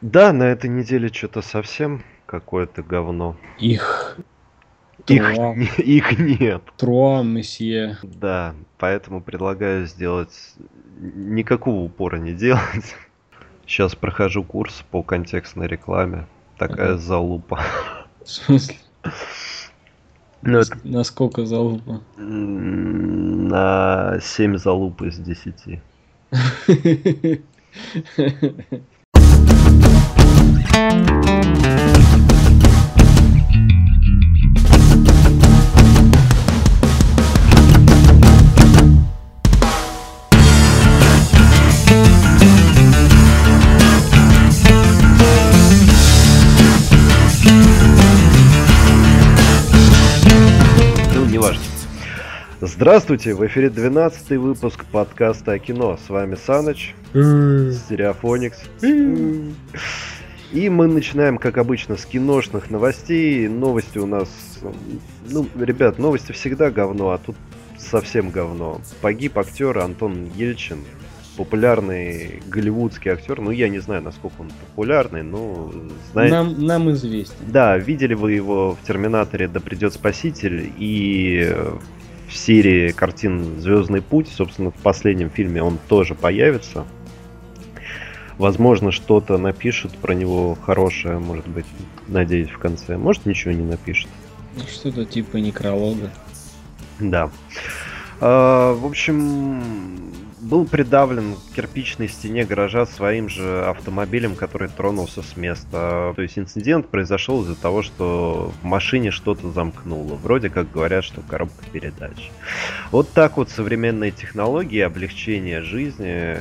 Да, на этой неделе что-то совсем какое-то говно. Их. Их, их нет. Труа, месье. Да, поэтому предлагаю сделать никакого упора не делать. Сейчас прохожу курс по контекстной рекламе. Такая Ага. залупа. В смысле? Ну, это Насколько залупа? на 7 залуп из 10. Ну. Здравствуйте, в эфире 12 выпуск подкаста о кино. С вами Саныч, Стереофоникс. И мы начинаем, как обычно, с киношных новостей. Новости у нас... Ну, ребят, новости всегда говно, а тут совсем говно. Погиб актер Антон Ельчин, популярный голливудский актер. Ну, я не знаю, насколько он популярный, но знаете... Нам, нам известен. Да, видели вы его в Терминаторе Да придет спаситель и в серии картин Звездный путь, собственно, в последнем фильме он тоже появится. Возможно, что-то напишут про него хорошее, может быть, надеюсь, в конце. Может, ничего не напишет. Что-то типа некролога. Да. А, в общем, был придавлен к кирпичной стене гаража своим же автомобилем, который тронулся с места. То есть инцидент произошел из-за того, что в машине что-то замкнуло. Вроде как говорят, что коробка передач. Вот так вот современные технологии облегчения жизни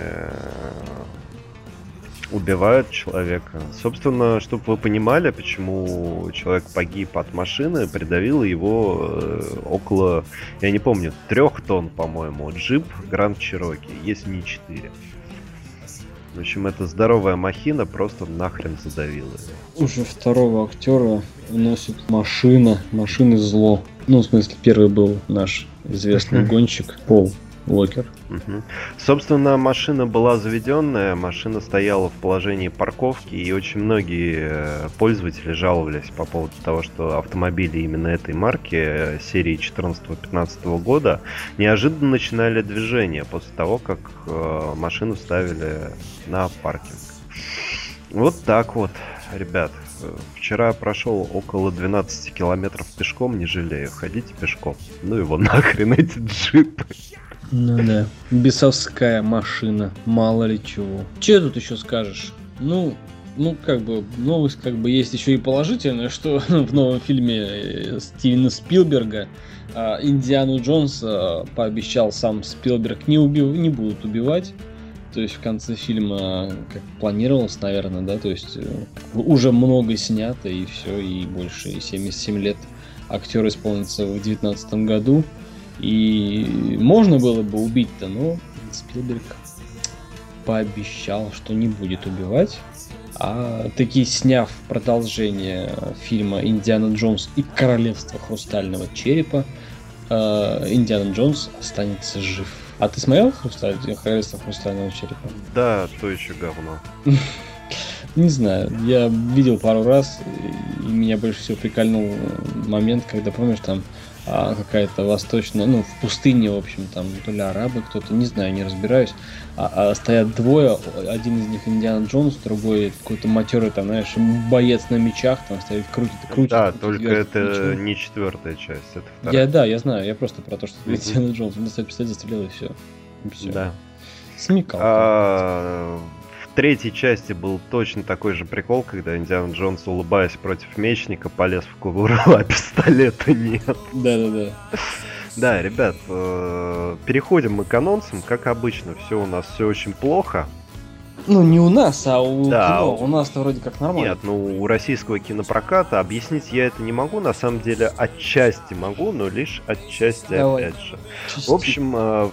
убивают человека. Собственно, чтобы вы понимали, почему человек погиб от машины, придавило его э, около, я не помню, трех тонн, по-моему, джип Гранд Чироки, если не четыре. В общем, эта здоровая махина просто нахрен задавила его. Уже второго актера уносит машина. Машины зло. Ну, в смысле, первый был наш известный гонщик Пол Уокер. Мгм. Собственно, машина была заведенная, машина стояла в положении парковки, и очень многие э, пользователи жаловались по поводу того, что автомобили именно этой марки э, серии 14-15 года неожиданно начинали движение после того, как э, машину ставили на паркинг. Вот так вот, ребят. Вчера прошел около 12 километров пешком, не жалею. Ходите пешком. Ну его нахрен эти джипы. Ну да. Бесовская машина. Мало ли чего. Че тут еще скажешь? Ну, ну, как бы, новость как бы есть еще и положительная, что в новом фильме э, Стивена Спилберга а, Индиану Джонс а, пообещал сам Спилберг не, убив... не будут убивать. То есть в конце фильма, как планировалось, наверное, да, то есть э, уже много снято и все, и больше 77 лет актер исполнится в 2019 году. И можно было бы убить-то, но Спилберг пообещал, что не будет убивать. А таки сняв продолжение фильма «Индиана Джонс и Королевство Хрустального Черепа», э, Индиана Джонс останется жив. А ты смотрел «Хрусталь... Королевство Хрустального Черепа? Да, то еще говно. Не знаю, я видел пару раз, и меня больше всего прикольнул момент, когда, помнишь, там а, какая-то восточная, ну, в пустыне, в общем, там, то ли арабы, кто-то, не знаю, не разбираюсь, а, а стоят двое, один из них Индиана Джонс, другой какой-то матерый, там, знаешь, боец на мечах, там стоит, крутит, крутит. Да, крутит только вверх это мечом. не четвертая часть, это вторая. Я, да, я знаю, я просто про то, что Мгм. Индиана Джонс, он достает пистолет, застрелил и все. все. Да. Смекал. А, третьей части был точно такой же прикол, когда Индиана Джонс, улыбаясь против мечника, полез в кобуру, а пистолета нет. Да-да-да. Да, ребят, э, переходим мы к анонсам. Как обычно, все у нас все очень плохо. Ну, не у нас, а у Да, кино. у- У нас-то вроде как нормально. Нет, ну у российского кинопроката объяснить я это не могу. На самом деле, отчасти могу, но лишь отчасти Давай. опять же. В общем, в- э,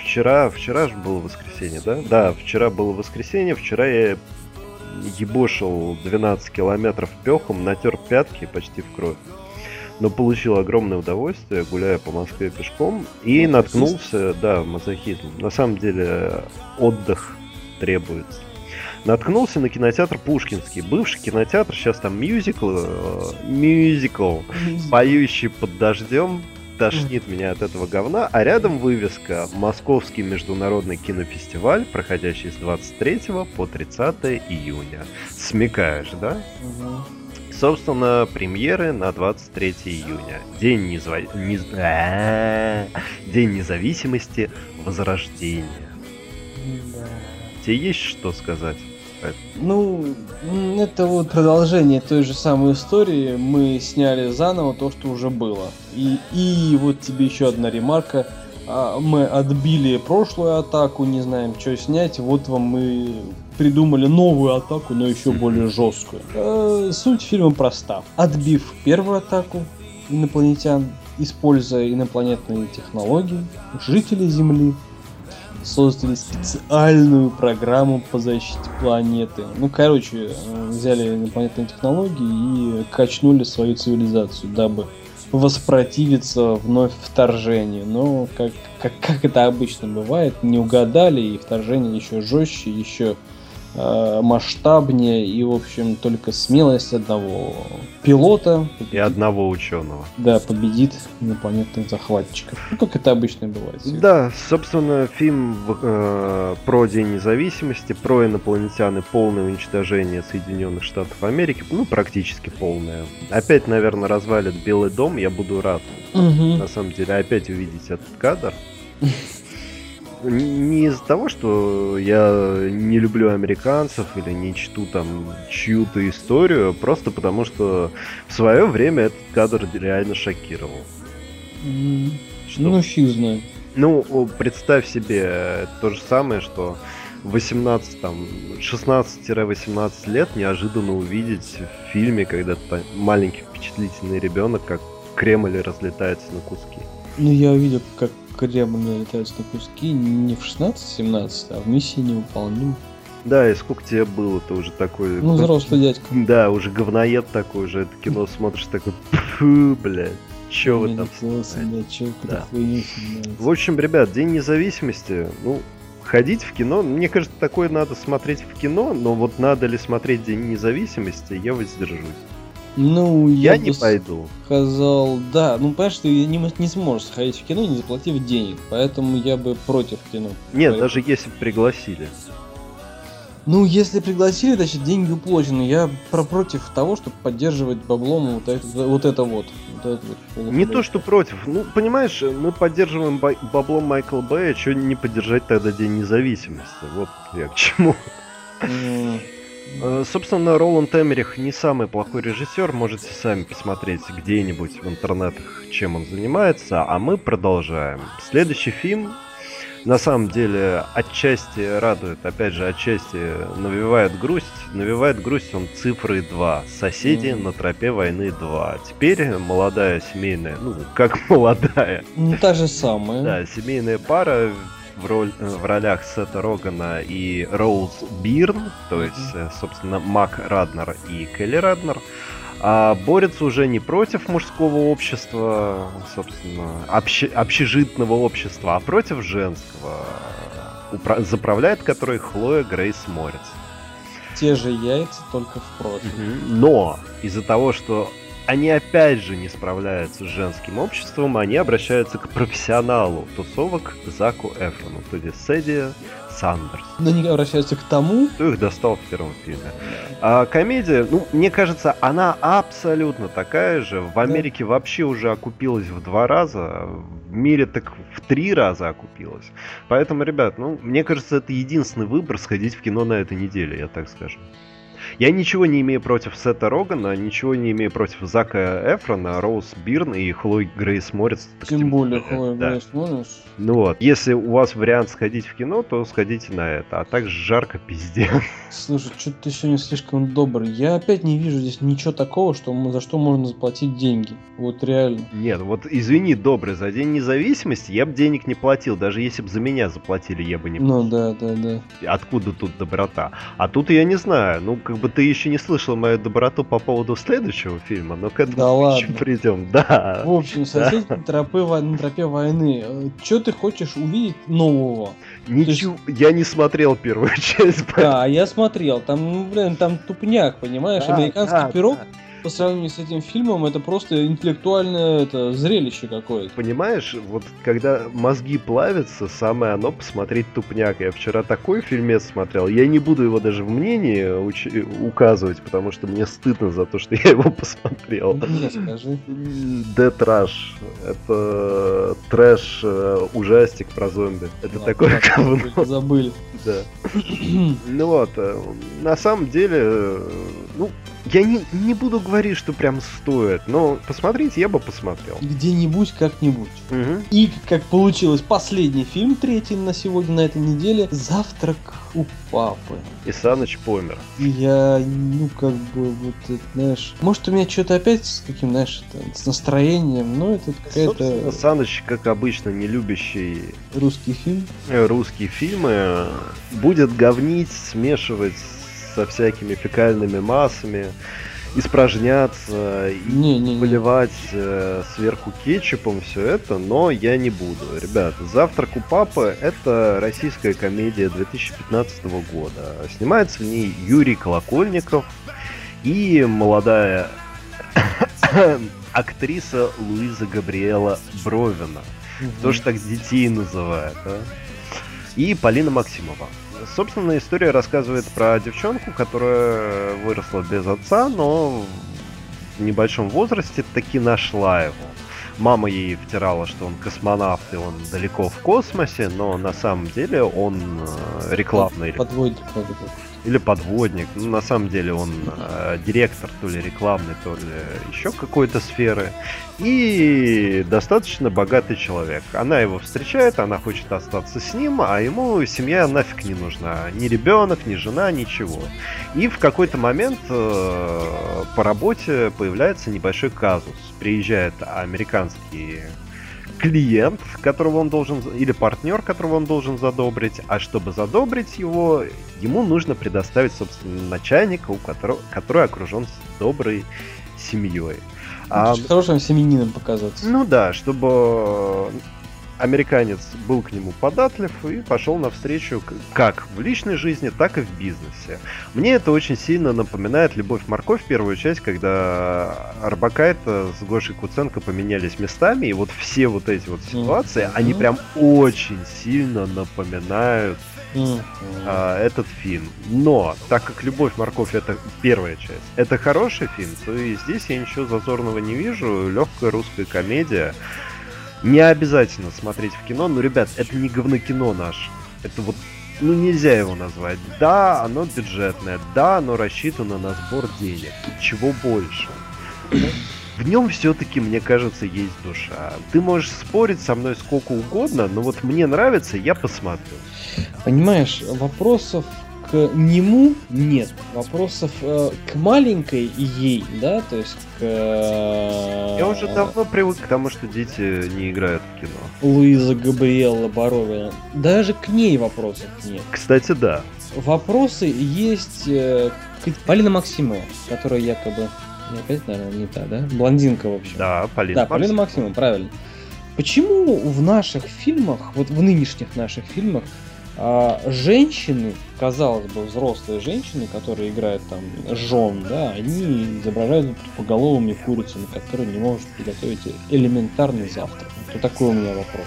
вчера, вчера же было воскресенье, да? Да, вчера было воскресенье, вчера я ебошил 12 километров пехом, натер пятки почти в кровь. Но получил огромное удовольствие, гуляя по Москве пешком, и Мазохист. наткнулся, да, мазохизм. На самом деле отдых требуется. наткнулся на кинотеатр Пушкинский. Бывший кинотеатр, сейчас там мюзикл, э, мюзикл, поющий под дождем, тошнит меня от этого говна, а рядом вывеска «Московский международный кинофестиваль, проходящий с 23 по 30 июня». Смекаешь, да? Собственно, премьеры на 23 июня. День, незва... нез- А, День независимости, Возрождения. Да. Тебе есть что сказать? Ну, это вот продолжение той же самой истории. Мы сняли заново то, что уже было. И, и вот тебе еще одна ремарка. А, Мы отбили прошлую атаку, не знаем, что снять. Вот вам мы придумали новую атаку, но еще более жесткую. Э, Суть фильма проста. Отбив первую атаку инопланетян, используя инопланетные технологии, жители Земли создали специальную программу по защите планеты. Ну, короче, э, взяли инопланетные технологии и качнули свою цивилизацию, дабы воспротивиться вновь вторжению. Но, как, как, как это обычно бывает, не угадали, и вторжение еще жестче, еще масштабнее, и, в общем, только смелость одного пилота И одного ученого. да, победит инопланетных захватчиков. Ну, как это обычно бывает. Да, собственно, фильм э, про День независимости, про инопланетян и полное уничтожение Соединенных Штатов Америки, ну, практически полное. Опять, наверное, развалит Белый дом, я буду рад, Мгм. на самом деле, опять увидеть этот кадр. Не из-за того, что я не люблю американцев или не чту там чью-то историю, просто потому что в свое время этот кадр реально шокировал. Что Ну, фиг знает. Ну, представь себе то же самое, что 18, там, 16-18 лет неожиданно увидеть в фильме, когда та- маленький впечатлительный ребенок, как Кремль разлетается на куски. Ну, я увидел, как Кремль летается на куски не в 16-17, а в миссии невыполним. Да, и сколько тебе было, ты уже такой... Ну, взрослый дядька. Да, уже говноед такой, уже это кино смотришь такой, фу, блядь, чё вы там классно, снимаете?» да, чё Да. В общем, ребят, День независимости, ну, ходить в кино, мне кажется, такое надо смотреть в кино, но вот надо ли смотреть День независимости, я воздержусь. Ну, Я, я, не пойду. сказал, да, ну, понимаешь, ты не, не сможешь сходить в кино, не заплатив денег, поэтому я бы против кино. Нет, Поэтому- даже если бы пригласили. Ну, если пригласили, значит, деньги уплочены. Я про против того, чтобы поддерживать баблом вот это вот. Это вот. Вот это вот Не то, что против. Ну, понимаешь, мы поддерживаем баблом Майкла Бэя, что не поддержать тогда День независимости? Вот я к чему. Э, Собственно, Роланд Эмерих не самый плохой режиссер, можете сами посмотреть где-нибудь в интернетах, чем он занимается, а мы продолжаем. Следующий фильм, на самом деле, отчасти радует, опять же, отчасти навевает грусть. Навевает грусть он цифрой 2. Соседи Мгм. на тропе войны 2. Теперь молодая семейная, ну, как молодая, Ну, та же самая. да, семейная пара в, роль, э, в ролях Сета Рогана и Роуз Бирн, то есть, э, собственно, Мак Раднер и Келли Раднер, а борются уже не против мужского общества, собственно, обще- общежитного общества, а против женского, упра- заправляет которой Хлоя Грейс Морец. Те же яйца, только в профиль. Но из-за того, что они опять же не справляются с женским обществом, они обращаются к профессионалу тусовок Заку Эфрону, то есть Сэдди Сандерс. Но они обращаются к тому, Кто их достал в первом фильме. А комедия, ну, мне кажется, она абсолютно такая же. В Америке вообще уже окупилась в два раза, в мире так в три раза окупилась. Поэтому, ребят, ну, мне кажется, это единственный выбор сходить в кино на этой неделе, я так скажу. Я ничего не имею против Сета Рогана, ничего не имею против Зака Эфрона, Роуз Бирн и Хлой Грейс Морец. тем более, Хлоя да. Грейс Морец. Ну вот, если у вас вариант сходить в кино, то сходите на это. А так жарко пиздец. Слушай, что ты сегодня слишком добрый. Я опять не вижу здесь ничего такого, что м- за что можно заплатить деньги. Вот реально. Нет, вот извини, добрый, за День независимости я бы денег не платил. Даже если бы за меня заплатили, я бы не Ну да, да, да. Откуда тут доброта? А тут я не знаю. Ну, как бы ты еще не слышал мою доброту по поводу следующего фильма, но к этому Да ладно. еще придем. Да. В общем, тропе, вой- на тропе войны. Что ты хочешь увидеть нового? Ничего, есть... я не смотрел первую часть. Да, я смотрел. Там, ну, блин, там тупняк, понимаешь? Да, Американский да, пирог. Да по сравнению с этим фильмом это просто интеллектуальное это, зрелище какое-то. Понимаешь, вот когда мозги плавятся, самое оно посмотреть тупняк. Я вчера такой фильмец смотрел, я не буду его даже в мнении уч- указывать, потому что мне стыдно за то, что я его посмотрел. Мне скажи. Dead Rush. Это трэш, э, ужастик про зомби. Это да, такое говно. Забыли. Да. ну вот, э, на самом деле, э, ну, я не, не буду говорить, что прям стоит, но посмотреть я бы посмотрел. Где-нибудь, как-нибудь. Угу. И, как получилось, последний фильм, третий на сегодня, на этой неделе, «Завтрак у папы». И Саныч помер. Я, ну, как бы, вот, это, знаешь... Может, у меня что-то опять с каким, знаешь, это, с настроением, но это какая-то... Саныч, как обычно, не любящий... Русский фильм? Русские фильмы. Будет говнить, смешивать со всякими фекальными массами, испражняться и не, не, поливать э, сверху кетчупом все это, но я не буду. Ребята, «Завтрак у папы» — это российская комедия 2015 года. Снимается в ней Юрий Колокольников и молодая актриса Луиза Габриэла Бровина. Угу. Тоже так детей называют, а? И Полина Максимова. Собственно, история рассказывает про девчонку, которая выросла без отца, но в небольшом возрасте таки нашла его. Мама ей втирала, что он космонавт и он далеко в космосе, но на самом деле он э, рекламный. Подводник или подводник. Ну, на самом деле он э, директор то ли рекламной, то ли еще какой-то сферы. И достаточно богатый человек. Она его встречает, она хочет остаться с ним, а ему семья нафиг не нужна. Ни ребенок, ни жена, ничего. И в какой-то момент э, по работе появляется небольшой казус. Приезжает американский клиент, которого он должен, или партнер, которого он должен задобрить, а чтобы задобрить его, ему нужно предоставить, собственно, начальника, у которого, который окружен доброй семьей. А, хорошим семьянином показаться. Ну да, чтобы американец был к нему податлив и пошел навстречу как в личной жизни, так и в бизнесе. Мне это очень сильно напоминает «Любовь морковь» первую часть, когда Арбакайта с Гошей Куценко поменялись местами, и вот все вот эти вот ситуации, mm-hmm. они прям очень сильно напоминают mm-hmm. а, этот фильм. Но, так как «Любовь морковь» это первая часть, это хороший фильм, то и здесь я ничего зазорного не вижу, легкая русская комедия, не обязательно смотреть в кино, но, ребят, это не говнокино наш. Это вот, ну нельзя его назвать. Да, оно бюджетное, да, оно рассчитано на сбор денег. Чего больше? В нем все-таки, мне кажется, есть душа. Ты можешь спорить со мной сколько угодно, но вот мне нравится, я посмотрю. Понимаешь, вопросов к нему нет. Вопросов э, к маленькой ей, да, то есть к... Э, Я уже давно привык к тому, что дети не играют в кино. Луиза Габриэлла Боровина. Даже к ней вопросов нет. Кстати, да. Вопросы есть э, к Полина Максимова, которая якобы... Не опять, наверное, не та, да? Блондинка, в общем. Да, Полина Да, Полина Максимова, правильно. Почему в наших фильмах, вот в нынешних наших фильмах, а женщины, казалось бы, взрослые женщины, которые играют там жен, да, они изображают поголовыми курицами, которые не могут приготовить элементарный завтрак. Это такой у меня вопрос.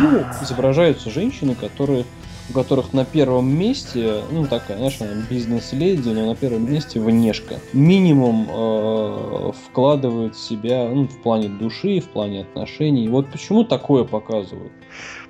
Ну, изображаются женщины, которые у которых на первом месте, ну такая, знаешь, бизнес-леди, но на первом месте внешка. Минимум э, вкладывают себя, ну, в плане души, в плане отношений. Вот почему такое показывают?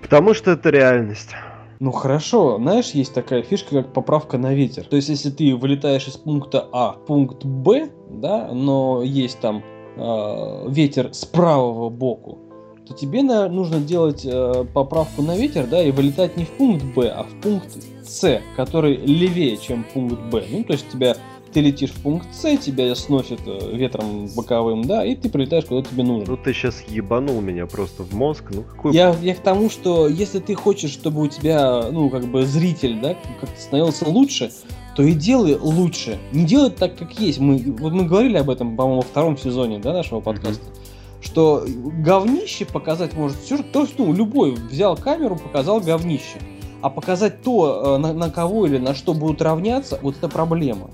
Потому что это реальность. Ну хорошо, знаешь, есть такая фишка, как поправка на ветер. То есть, если ты вылетаешь из пункта А в пункт Б, да, но есть там э, ветер с правого боку, то тебе на, нужно делать э, поправку на ветер, да, и вылетать не в пункт Б, а в пункт С, который левее, чем пункт Б. Ну, то есть тебя ты летишь в пункт С, тебя сносит э, ветром боковым, да, и ты прилетаешь куда тебе нужно. Ну ты сейчас ебанул меня просто в мозг, ну какой... Я, я к тому, что если ты хочешь, чтобы у тебя, ну, как бы зритель, да, как-то становился лучше, то и делай лучше. Не делай так, как есть. Мы, вот мы говорили об этом, по-моему, во втором сезоне, да, нашего подкаста. Mm-hmm. Что говнище показать может все, то, что ну, любой взял камеру, показал говнище. А показать то, э, на, на кого или на что будут равняться, вот это проблема.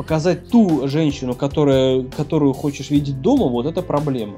Показать ту женщину, которая, которую хочешь видеть дома, вот это проблема.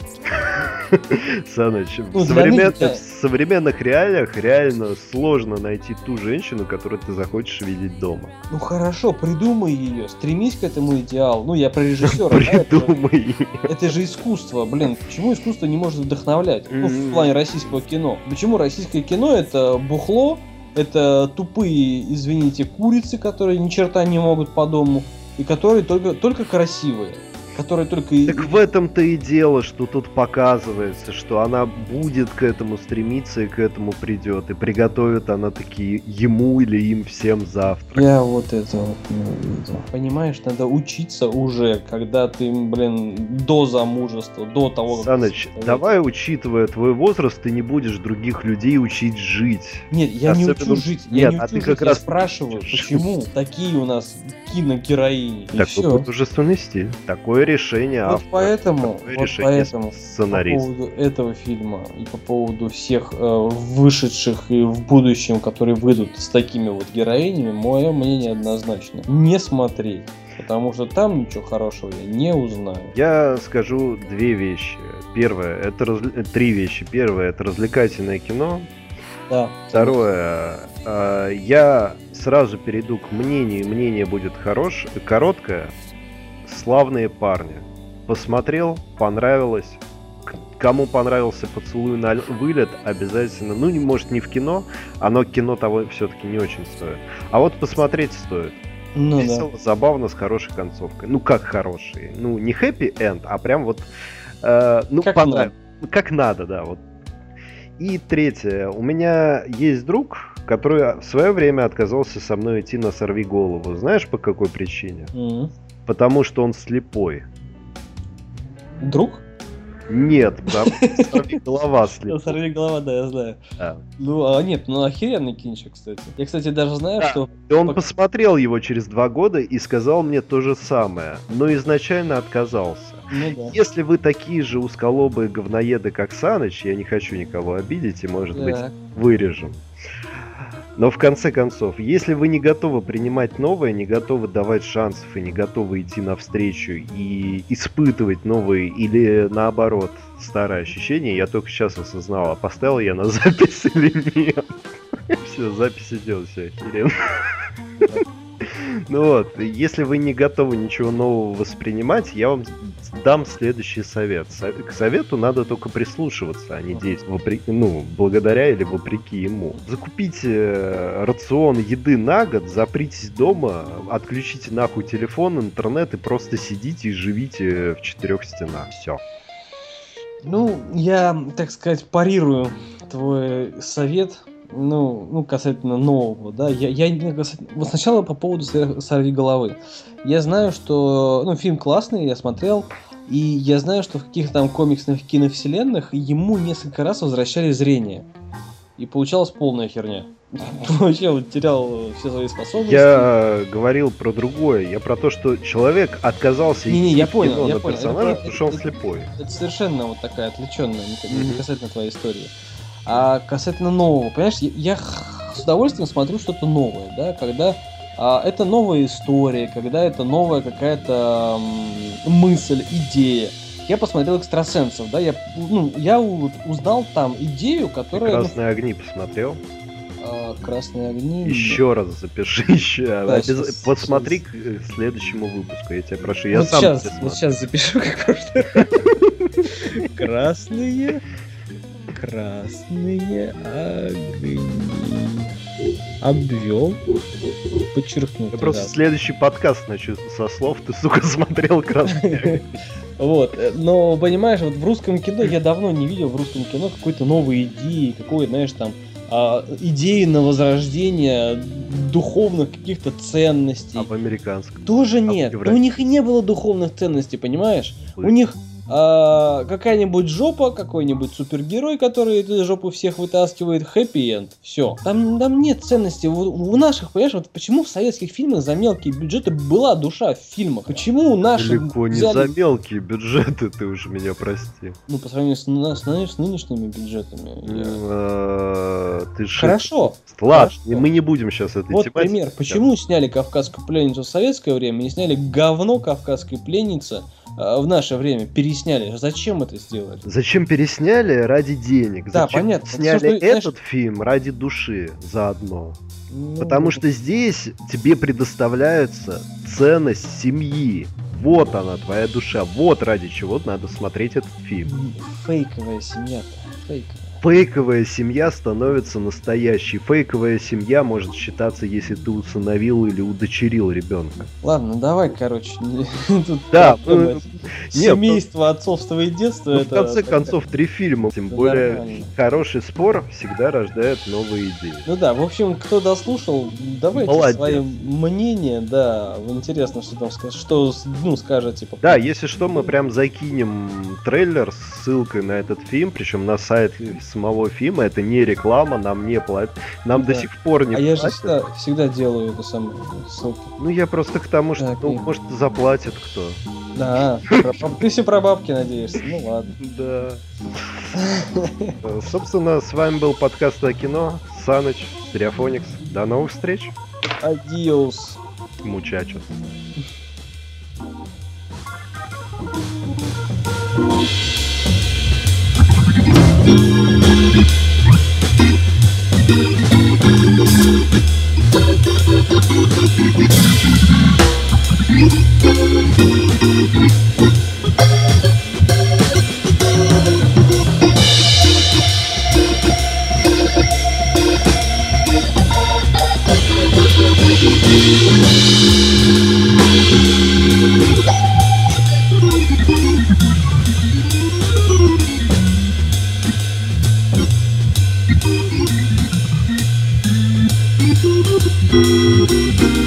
Саныч, ну, в, современ... в современных реалиях реально сложно найти ту женщину, которую ты захочешь видеть дома. Ну хорошо, придумай ее, стремись к этому идеалу. Ну, я про режиссера. Придумай. Это же искусство, блин. Почему искусство не может вдохновлять? Ну, в плане российского кино. Почему российское кино это бухло, это тупые, извините, курицы, которые ни черта не могут по дому, и которые только, только красивые которая только... Так в этом-то и дело, что тут показывается, что она будет к этому стремиться и к этому придет, и приготовит она такие ему или им всем завтра. Я вот это вот не увидел. Понимаешь, надо учиться уже, когда ты, блин, до замужества, до того, как... Саныч, ты... давай, учитывая твой возраст, ты не будешь других людей учить жить. Нет, я Особенно... не учу жить. Я Нет, не а учу а ты жить, как раз спрашиваю, почему такие у нас киногероини. Такой художественный стиль. Такое такое решение вот автора, поэтому, такое вот решение поэтому сценариста. По поводу этого фильма и по поводу всех э, вышедших и в будущем, которые выйдут с такими вот героинями, мое мнение однозначно. Не смотреть. Потому что там ничего хорошего я не узнаю. Я скажу две вещи. Первое, это раз... три вещи. Первое, это развлекательное кино. Да. Второе, э, я сразу перейду к мнению. Мнение будет хорош, короткое славные парни. Посмотрел, понравилось. Кому понравился поцелуй на вылет, обязательно, ну, не может не в кино, оно кино того все-таки не очень стоит. А вот посмотреть стоит. Ну, Весело, да. забавно, с хорошей концовкой. Ну, как хороший. Ну, не happy end, а прям вот... Э, ну, как понравилось. Надо. Как надо, да, вот. И третье. У меня есть друг, который в свое время отказался со мной идти на «Сорви голову». Знаешь, по какой причине? Mm-hmm. Потому что он слепой. Друг? Нет, там сорви голова слепой. Сорви голова, да, я знаю. Ну, а нет, ну охеренный кинчик, кстати. Я, кстати, даже знаю, что... И он посмотрел его через два года и сказал мне то же самое, но изначально отказался. Ну, да. Если вы такие же узколобые говноеды, как Саныч, я не хочу никого обидеть, и, может да. быть, вырежем. Но в конце концов, если вы не готовы принимать новое, не готовы давать шансов и не готовы идти навстречу и испытывать новые или наоборот старые ощущения, я только сейчас осознал, а поставил я на запись или нет. Все, запись идет, все охеренно. Ну вот, если вы не готовы ничего нового воспринимать, я вам дам следующий совет. К совету надо только прислушиваться, а не действовать вопреки, ну, благодаря или вопреки ему. Закупите э, рацион еды на год, запритесь дома, отключите нахуй телефон, интернет и просто сидите и живите в четырех стенах. Все. Ну, я, так сказать, парирую твой совет ну, ну, касательно нового, да, я, я вот сначала по поводу «Сорви головы». Я знаю, что, ну, фильм классный, я смотрел, и я знаю, что в каких-то там комиксных киновселенных ему несколько раз возвращали зрение. И получалась полная херня. Вообще он терял все свои способности. Я говорил про другое. Я про то, что человек отказался не, не, я понял, я понял. персонажа, потому что он слепой. Это совершенно вот такая отвлеченная, не касательно твоей истории. А касательно нового, понимаешь, я, с удовольствием смотрю что-то новое, да, когда а, это новая история, когда это новая какая-то мысль, идея. Я посмотрел экстрасенсов, да, я, ну, я узнал там идею, которая... Красные огни посмотрел? А, красные огни. Еще раз запиши еще. Да, Обяз... сейчас, Подсмотри сейчас. к следующему выпуску, я тебя прошу. Я вот сам сейчас, вот сейчас запишу, как Красные красные огни. Обвел, подчеркнул. Я просто следующий подкаст начну со слов «Ты, сука, смотрел красные Вот, э, но, понимаешь, вот в русском кино я давно не видел в русском кино какой-то новой идеи, какой, знаешь, там, а, идеи на возрождение духовных каких-то ценностей. А в американском? Тоже нет. А у них и не было духовных ценностей, понимаешь? Вы... У них А, какая-нибудь жопа, какой-нибудь супергерой, который эту жопу всех вытаскивает, хэппи-энд. Все. Там, там нет ценности. В наших, понимаешь, вот почему в советских фильмах за мелкие бюджеты была душа в фильмах? Почему наши... Далеко не взяли- за мелкие бюджеты, ты уж меня прости. Ну, по сравнению с, с, с нынешними бюджетами. я- Э, Ты Хорошо. Ладно, мы не будем сейчас этой Вот пример. Почему сняли «Кавказскую пленницу» в советское время, не сняли говно «Кавказской пленницы» а, в наше время? Пересняли. Зачем это сделали? Зачем пересняли ради денег? Да, Зачем понятно. Сняли Всё, что, знаешь- этот фильм ради души заодно. Ну, Потому что здесь тебе предоставляется ценность семьи. Вот она, твоя душа. Вот ради чего надо смотреть этот фильм. Фейковая семья-то. Фейковая. Фейковая семья становится настоящей. Фейковая семья может считаться, если ты усыновил или удочерил ребенка. Ладно, давай, короче. Да, проблема. ну, Семейство, отцовство и детство. Ну, в конце концов, три фильма. Тем более, хороший спор всегда рождает новые идеи. Ну да, в общем, кто дослушал, давайте свои мнения, да, интересно, что там что, ну, скажете. по Да, если что, мы прям закинем трейлер с ссылкой на этот фильм, причем на сайт самого фильма. Это не реклама, нам не платят. Нам до Да. сих пор не А я же платят. всегда, всегда делаю это самое, ссылки. Ну, я просто к тому, что, Так, ну, и- может, заплатит кто. Да, ты все про бабки надеешься, ну ладно. Да. Э, Собственно, с вами был подкаст о кино. Саныч, Стереофоникс. До новых встреч. Адиос. Мучачос. Thank thank you. Música